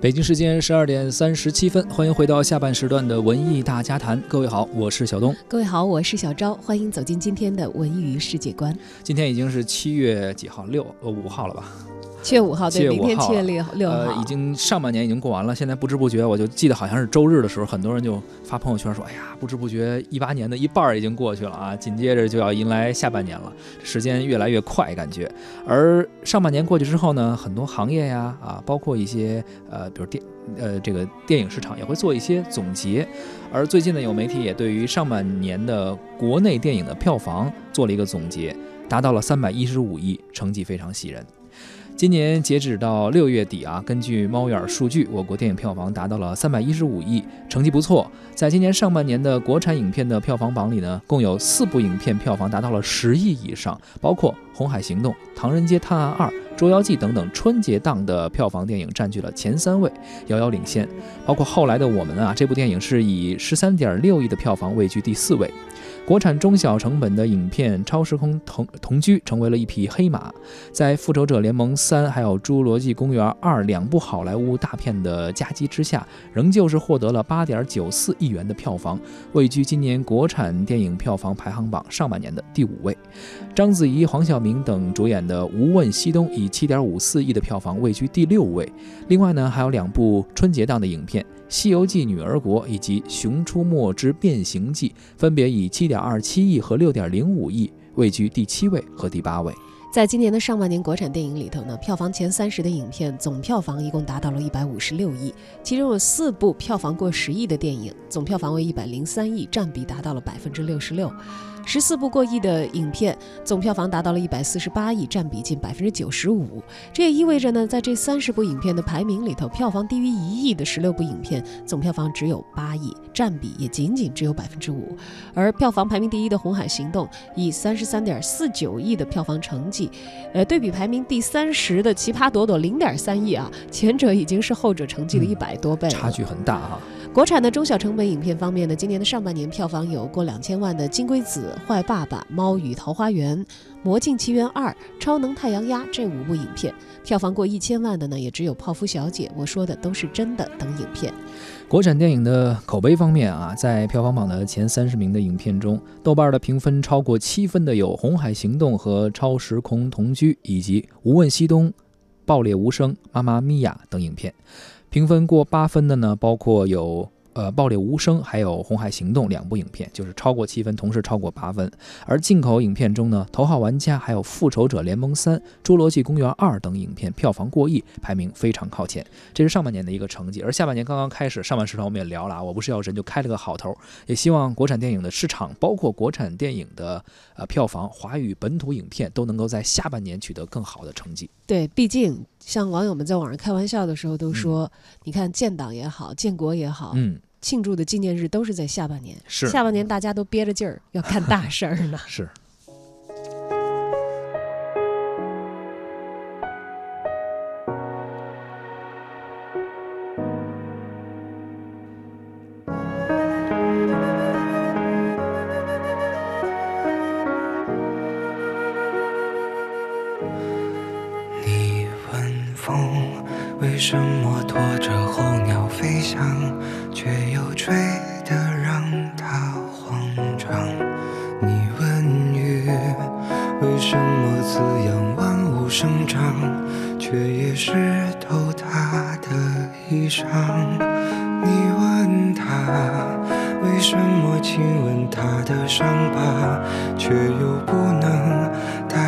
北京时间十二点三十七分，欢迎回到下半时段的文艺大家谈。各位好，我是小东。各位好，我是小昭。欢迎走进今天的文娱世界观。今天已经是七月几号？六呃五号了吧？七月五号，对，明天七月六六号，呃，已经上半年已经过完了。现在不知不觉，我就记得好像是周日的时候，很多人就发朋友圈说：“哎呀，不知不觉一八年的一半已经过去了啊！”紧接着就要迎来下半年了，时间越来越快，感觉。而上半年过去之后呢，很多行业呀，啊，包括一些呃，比如电呃这个电影市场也会做一些总结。而最近呢，有媒体也对于上半年的国内电影的票房做了一个总结，达到了三百一十五亿，成绩非常喜人。今年截止到六月底啊，根据猫眼数据，我国电影票房达到了三百一十五亿，成绩不错。在今年上半年的国产影片的票房榜里呢，共有四部影片票房达到了十亿以上，包括《红海行动》《唐人街探案二》《捉妖记》等等春节档的票房电影占据了前三位，遥遥领先。包括后来的我们啊，这部电影是以十三点六亿的票房位居第四位。国产中小成本的影片《超时空同同居》成为了一匹黑马，在《复仇者联盟三》还有《侏罗纪公园二》两部好莱坞大片的夹击之下，仍旧是获得了八点九四亿元的票房，位居今年国产电影票房排行榜上半年的第五位。章子怡、黄晓明等主演的《无问西东》以七点五四亿的票房位居第六位。另外呢，还有两部春节档的影片。《西游记女儿国》以及《熊出没之变形记》分别以七点二七亿和六点零五亿位居第七位和第八位。在今年的上半年国产电影里头呢，票房前三十的影片总票房一共达到了一百五十六亿，其中有四部票房过十亿的电影，总票房为一百零三亿，占比达到了百分之六十六。十四部过亿的影片，总票房达到了一百四十八亿，占比近百分之九十五。这也意味着呢，在这三十部影片的排名里头，票房低于一亿的十六部影片，总票房只有八亿，占比也仅仅只有百分之五。而票房排名第一的《红海行动》以三十三点四九亿的票房成绩，呃，对比排名第三十的《奇葩朵朵》零点三亿啊，前者已经是后者成绩的一百多倍，差距很大哈。国产的中小成本影片方面呢，今年的上半年票房有过两千万的《金龟子》《坏爸爸》《猫与桃花源》《魔镜奇缘二》《超能太阳鸭》这五部影片，票房过一千万的呢，也只有《泡芙小姐》《我说的都是真的》等影片。国产电影的口碑方面啊，在票房榜的前三十名的影片中，豆瓣的评分超过七分的有《红海行动》和《超时空同居》，以及《无问西东》《爆裂无声》《妈妈咪呀》等影片。评分过八分的呢，包括有呃《爆裂无声》还有《红海行动》两部影片，就是超过七分，同时超过八分。而进口影片中呢，《头号玩家》还有《复仇者联盟三》《侏罗纪公园二》等影片票房过亿，排名非常靠前。这是上半年的一个成绩，而下半年刚刚开始，上半时段我们也聊了啊，我不是药神就开了个好头，也希望国产电影的市场，包括国产电影的呃票房，华语本土影片都能够在下半年取得更好的成绩。对，毕竟。像网友们在网上开玩笑的时候都说：“你看建党也好，建国也好，嗯，庆祝的纪念日都是在下半年，是下半年大家都憋着劲儿要干大事儿呢。”是。风为什么拖着候鸟飞翔，却又吹得让它慌张？你问雨为什么滋养万物生长，却也湿透它的衣裳？你问他为什么亲吻他的伤疤，却又不能带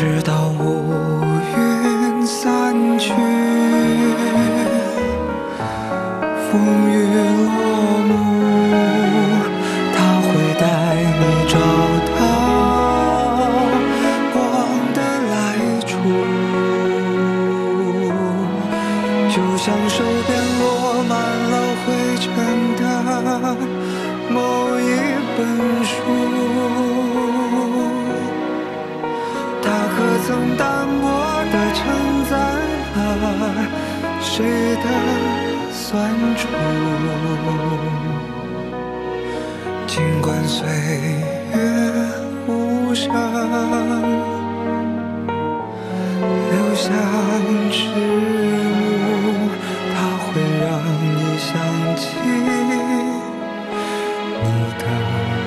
直到乌云散去，风雨落幕，他会带你找到光的来处，就像手边落满了灰尘的某一本书。曾淡薄地承载了谁的酸楚？尽管岁月无声，留下迟暮，它会让你想起你的。